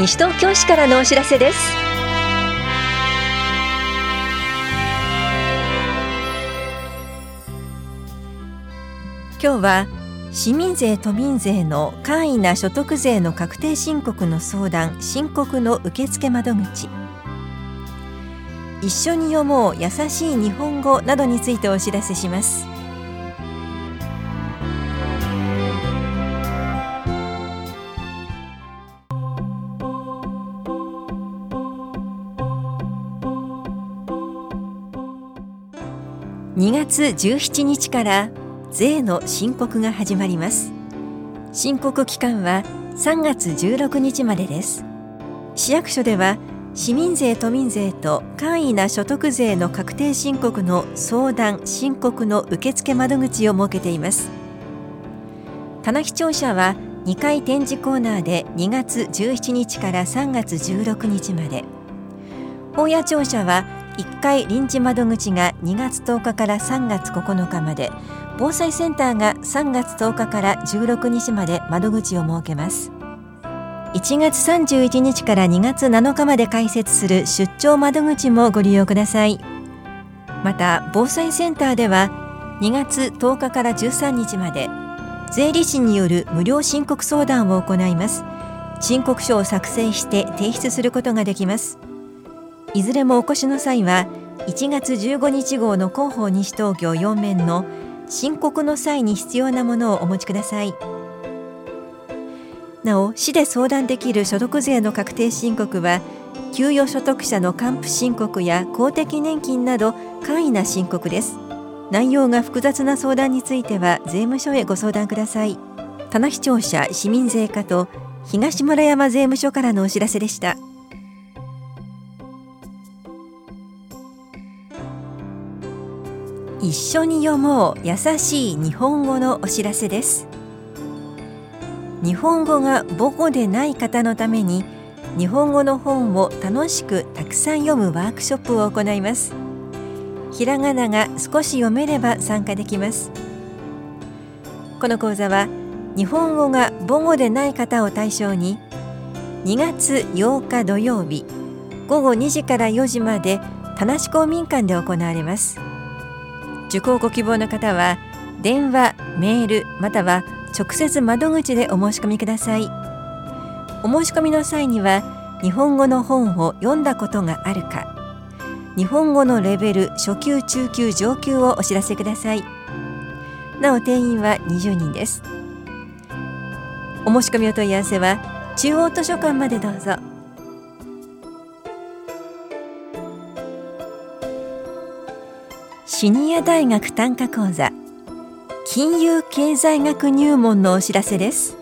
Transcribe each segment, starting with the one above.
西東京市からのお知らせです。今日は市民税都民税の簡易な所得税の確定申告の相談申告の受付窓口。一緒に読もう優しい日本語などについてお知らせします。2月17日から税の申告が始まります。申告期間は3月16日までです。市役所では市民税都民税と簡易な所得税の確定申告の相談申告の受付窓口を設けています。棚視聴者は2回展示コーナーで2月17日から3月16日まで。本屋庁舎は1回臨時窓口が2月10日から3月9日まで防災センターが3月10日から16日まで窓口を設けます。1月31日から2月7日まで開設する出張窓口もご利用ください。また防災センターでは2月10日から13日まで税理士による無料申告相談を行います。申告書を作成して提出することができます。いずれもお越しの際は1月15日号の広報西東京4面の申告の際に必要なものをお持ちください。なお市で相談できる所得税の確定申告は給与所得者の還付申告や公的年金など簡易な申告です。内容が複雑な相談については税務署へご相談ください。棚視聴者市民税課と東村山税務署からのお知らせでした。一緒に読もう優しい日本語のお知らせです。日本語が母語でない方のために日本語の本を楽しくたくさん読むワークショップを行います。ひらがなが少し読めれば参加できます。この講座は日本語が母語でない方を対象に2月8日土曜日午後2時から4時まで田無公民館で行われます。受講ご希望の方は電話、メールまたは直接窓口でお申し込みください。お申し込みの際には日本語の本を読んだことがあるか日本語のレベル初級中級上級をお知らせください。なお定員は20人です。お申し込みお問い合わせは中央図書館までどうぞ。シニア大学単価講座金融経済学入門のお知らせです。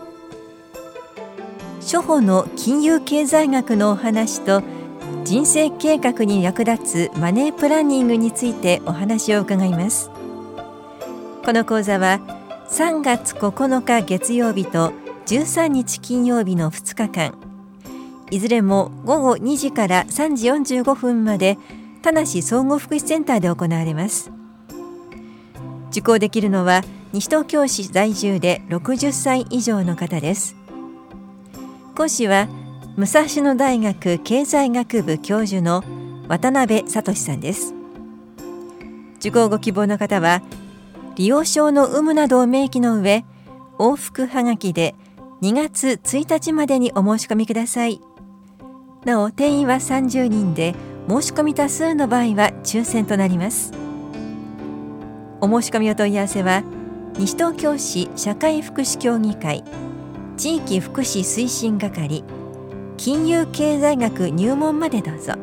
初歩の金融経済学のお話と人生計画に役立つマネープランニングについてお話を伺います。この講座は3月9日月曜日と13日金曜日の2日間いずれも午後2時から3時45分まで田梨総合福祉センターで行われます。受講できるのは西東京市在住で60歳以上の方です。講師は武蔵野大学経済学部教授の渡辺聡さんです。受講ご希望の方は利用証の有無などを明記の上往復はがきで2月1日までにお申し込みください。なお定員は30人で申し込み多数の場合は抽選となります。お申し込みお問い合わせは西東京市社会福祉協議会地域福祉推進係金融経済学入門までどうぞ。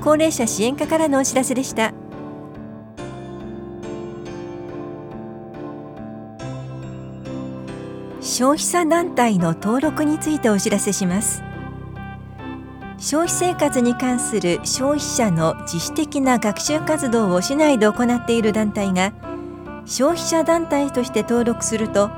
高齢者支援課からのお知らせでした。消費者団体の登録についてお知らせします。消費生活に関する消費者の自主的な学習活動を市内で行っている団体が消費者団体として登録すると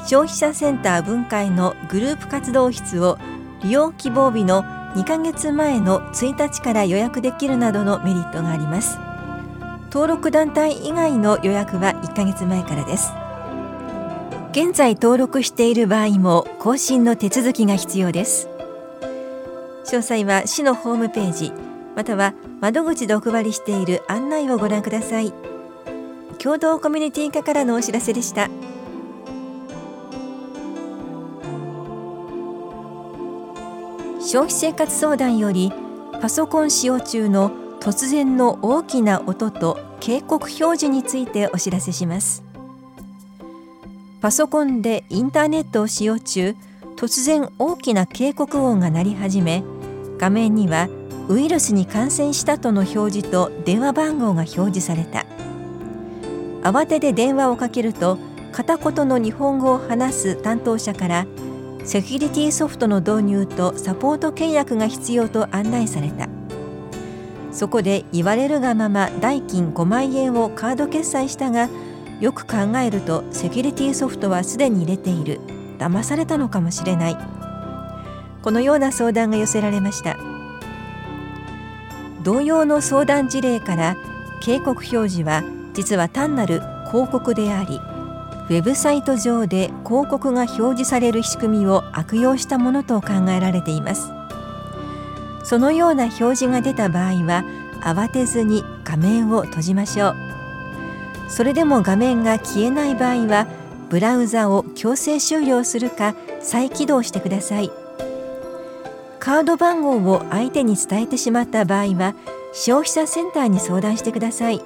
消費者センター分会のグループ活動室を利用希望日の2ヶ月前の1日から予約できるなどのメリットがあります。登録団体以外の予約は1ヶ月前からです。現在登録している場合も更新の手続きが必要です。詳細は市のホームページまたは窓口でお配りしている案内をご覧ください。共同コミュニティ課からのお知らせでした。消費生活相談よりパソコン使用中の突然の大きな音と警告表示についてお知らせします。パソコンでインターネットを使用中突然大きな警告音が鳴り始め画面にはウイルスに感染したとの表示と電話番号が表示された。慌てて電話をかけると片言の日本語を話す担当者からセキュリティソフトの導入とサポート契約が必要と案内された。そこで言われるがまま代金5万円をカード決済したがよく考えるとセキュリティソフトはすでに入れている。騙されたのかもしれない。このような相談が寄せられました。同様の相談事例から警告表示は実は単なる広告でありウェブサイト上で広告が表示される仕組みを悪用したものと考えられています。そのような表示が出た場合は慌てずに画面を閉じましょう。それでも画面が消えない場合はブラウザを強制終了するか再起動してください。カード番号を相手に伝えてしまった場合は消費者センターに相談してください。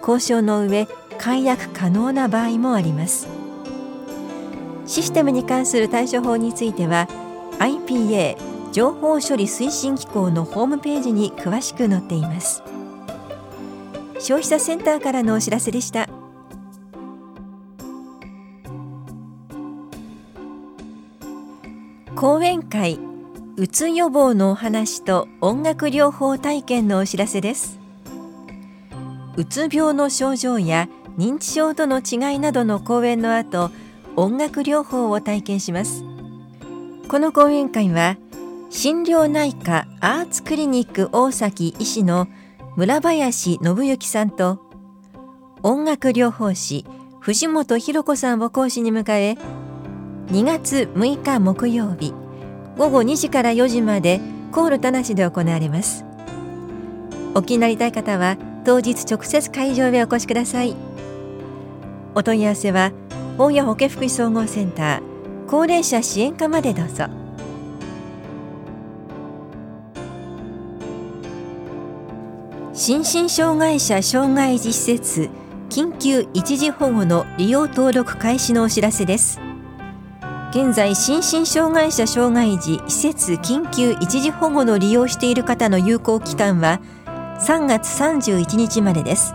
交渉の上解約可能な場合もあります。システムに関する対処法については IPA 情報処理推進機構のホームページに詳しく載っています。消費者センターからのお知らせでした。講演会うつ予防のお話と音楽療法体験のお知らせです。うつ病の症状や認知症との違いなどの講演の後音楽療法を体験します。この講演会は心療内科アーツクリニック大崎医師の村林信之さんと音楽療法士藤本博子さんを講師に迎え2月6日木曜日午後2時から4時までコール田無で行われます。お気になりたい方は当日直接会場へお越しください。お問い合わせは大谷保健福祉総合センター高齢者支援課までどうぞ。心身障害者障害児施設緊急一時保護の利用登録開始のお知らせです。現在心身障害者障害児施設緊急一時保護の利用している方の有効期間は3月31日までです。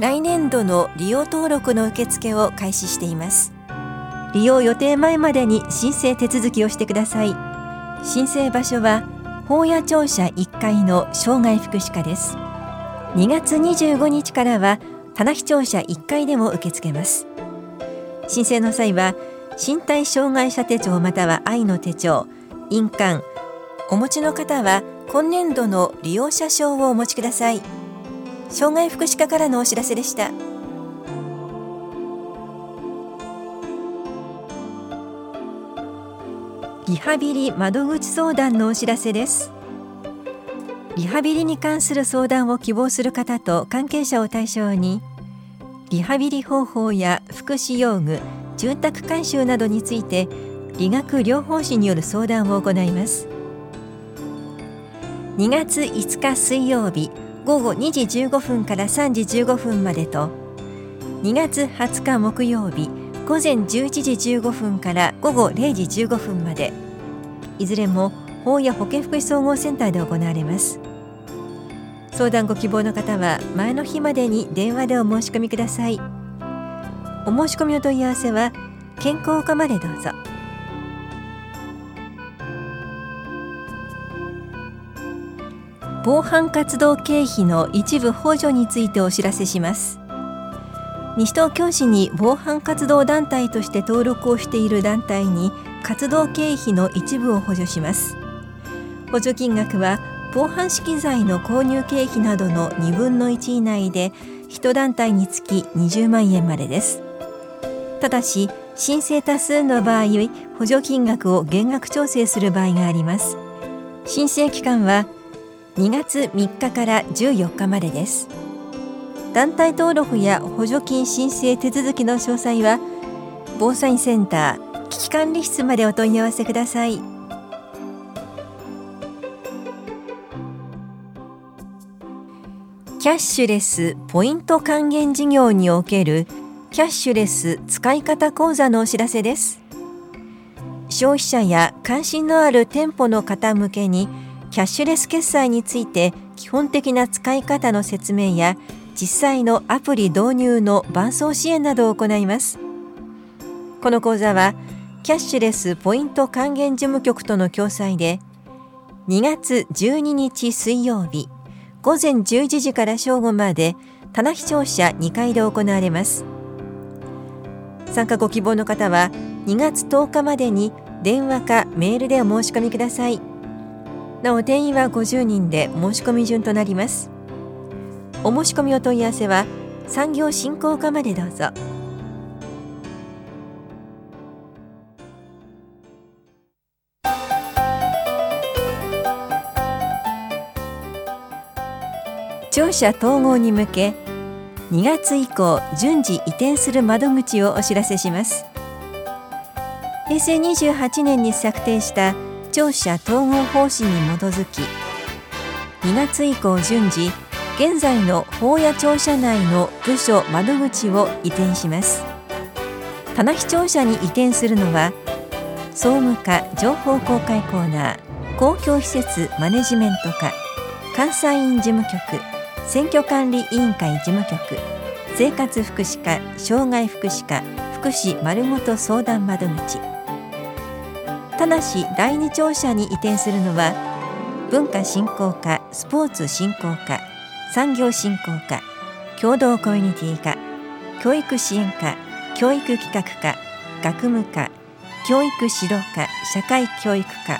来年度の利用登録の受付を開始しています。利用予定前までに申請手続きをしてください。申請場所は法屋庁舎1階の障害福祉課です。2月25日からは棚視庁舎1階でも受け付けます。申請の際は身体障害者手帳または愛の手帳。印鑑。お持ちの方は今年度の利用者証をお持ちください。障害福祉課からのお知らせでした。リハビリ窓口相談のお知らせです。リハビリに関する相談を希望する方と関係者を対象にリハビリ方法や福祉用具住宅改修などについて理学療法士による相談を行います。2月5日水曜日午後2時15分から3時15分までと2月20日木曜日午前11時15分から午後0時15分までいずれも法や保健福祉総合センターで行われます。相談ご希望の方は前の日までに電話でお申し込みください。お申し込みの問い合わせは健康課までどうぞ。防犯活動経費の一部補助についてお知らせします。西東京市に防犯活動団体として登録をしている団体に活動経費の一部を補助します。補助金額は防犯資機材の購入経費などの2分の1以内で1団体につき20万円までです。ただし申請多数の場合補助金額を減額調整する場合があります。申請期間は2月3日から14日までです。団体登録や補助金申請手続きの詳細は防災センター危機管理室までお問い合わせください。キャッシュレスポイント還元事業におけるキャッシュレス使い方講座のお知らせです。消費者や関心のある店舗の方向けにキャッシュレス決済について基本的な使い方の説明や実際のアプリ導入の伴走支援などを行います。この講座はキャッシュレスポイント還元事務局との共催で2月12日水曜日午前11時から正午まで棚視聴者2階で行われます。参加ご希望の方は2月10日までに電話かメールでお申し込みください。なお定員は50人で申し込み順となります。お申し込みお問い合わせは産業振興課までどうぞ。庁舎統合に向け2月以降順次移転する窓口をお知らせします。平成28年に策定した庁舎統合方針に基づき2月以降順次現在の法や庁舎内の部署窓口を移転します。棚視庁舎に移転するのは総務課情報公開コーナー公共施設マネジメント課監査院事務局選挙管理委員会事務局生活福祉課障害福祉課福祉まるごと相談窓口。ただし第二庁舎に移転するのは文化振興課スポーツ振興課産業振興課共同コミュニティ課教育支援課教育企画課学務課教育指導課社会教育課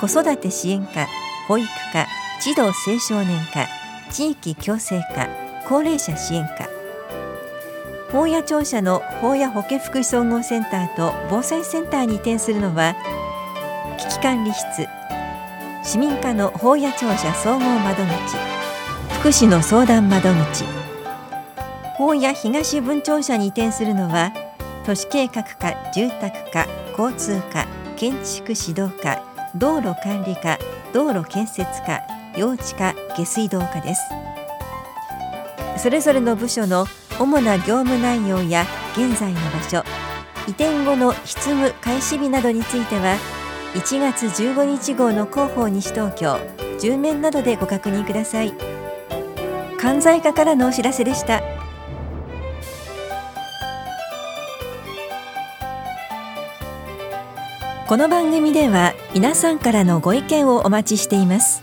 子育て支援課保育課児童青少年課地域共生課高齢者支援課。法屋庁舎の法屋保健福祉総合センターと防災センターに移転するのは危機管理室市民課の法屋庁舎総合窓口福祉の相談窓口。法屋東分庁舎に移転するのは都市計画課住宅課交通課建築指導課道路管理課道路建設課幼稚課下水道課です。それぞれの部署の主な業務内容や現在の場所移転後の執務開始日などについては1月15日号の広報西東京10面などでご確認ください。関西課からのお知らせでした。この番組では皆さんからのご意見をお待ちしています。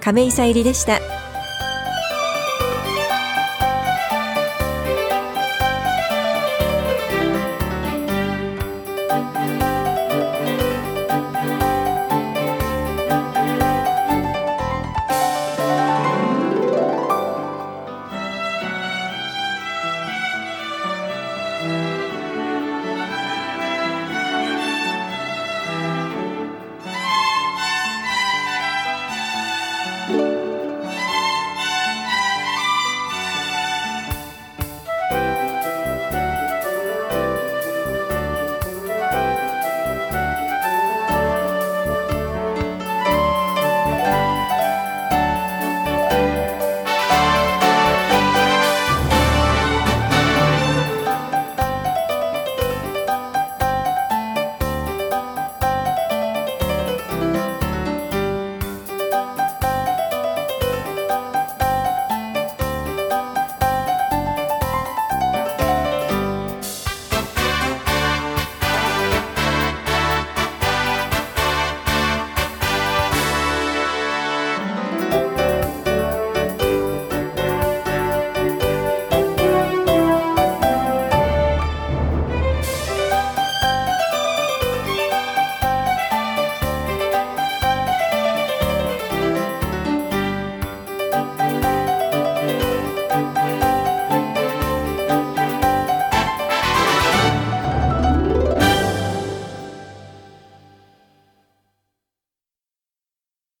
亀井さゆりでした。